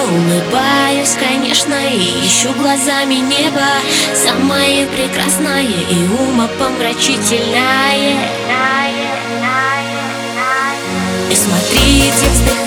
Улыбаюсь, конечно, и ищу глазами небо. Самое прекрасное и умопомрачительное. И смотрите, вздыхая,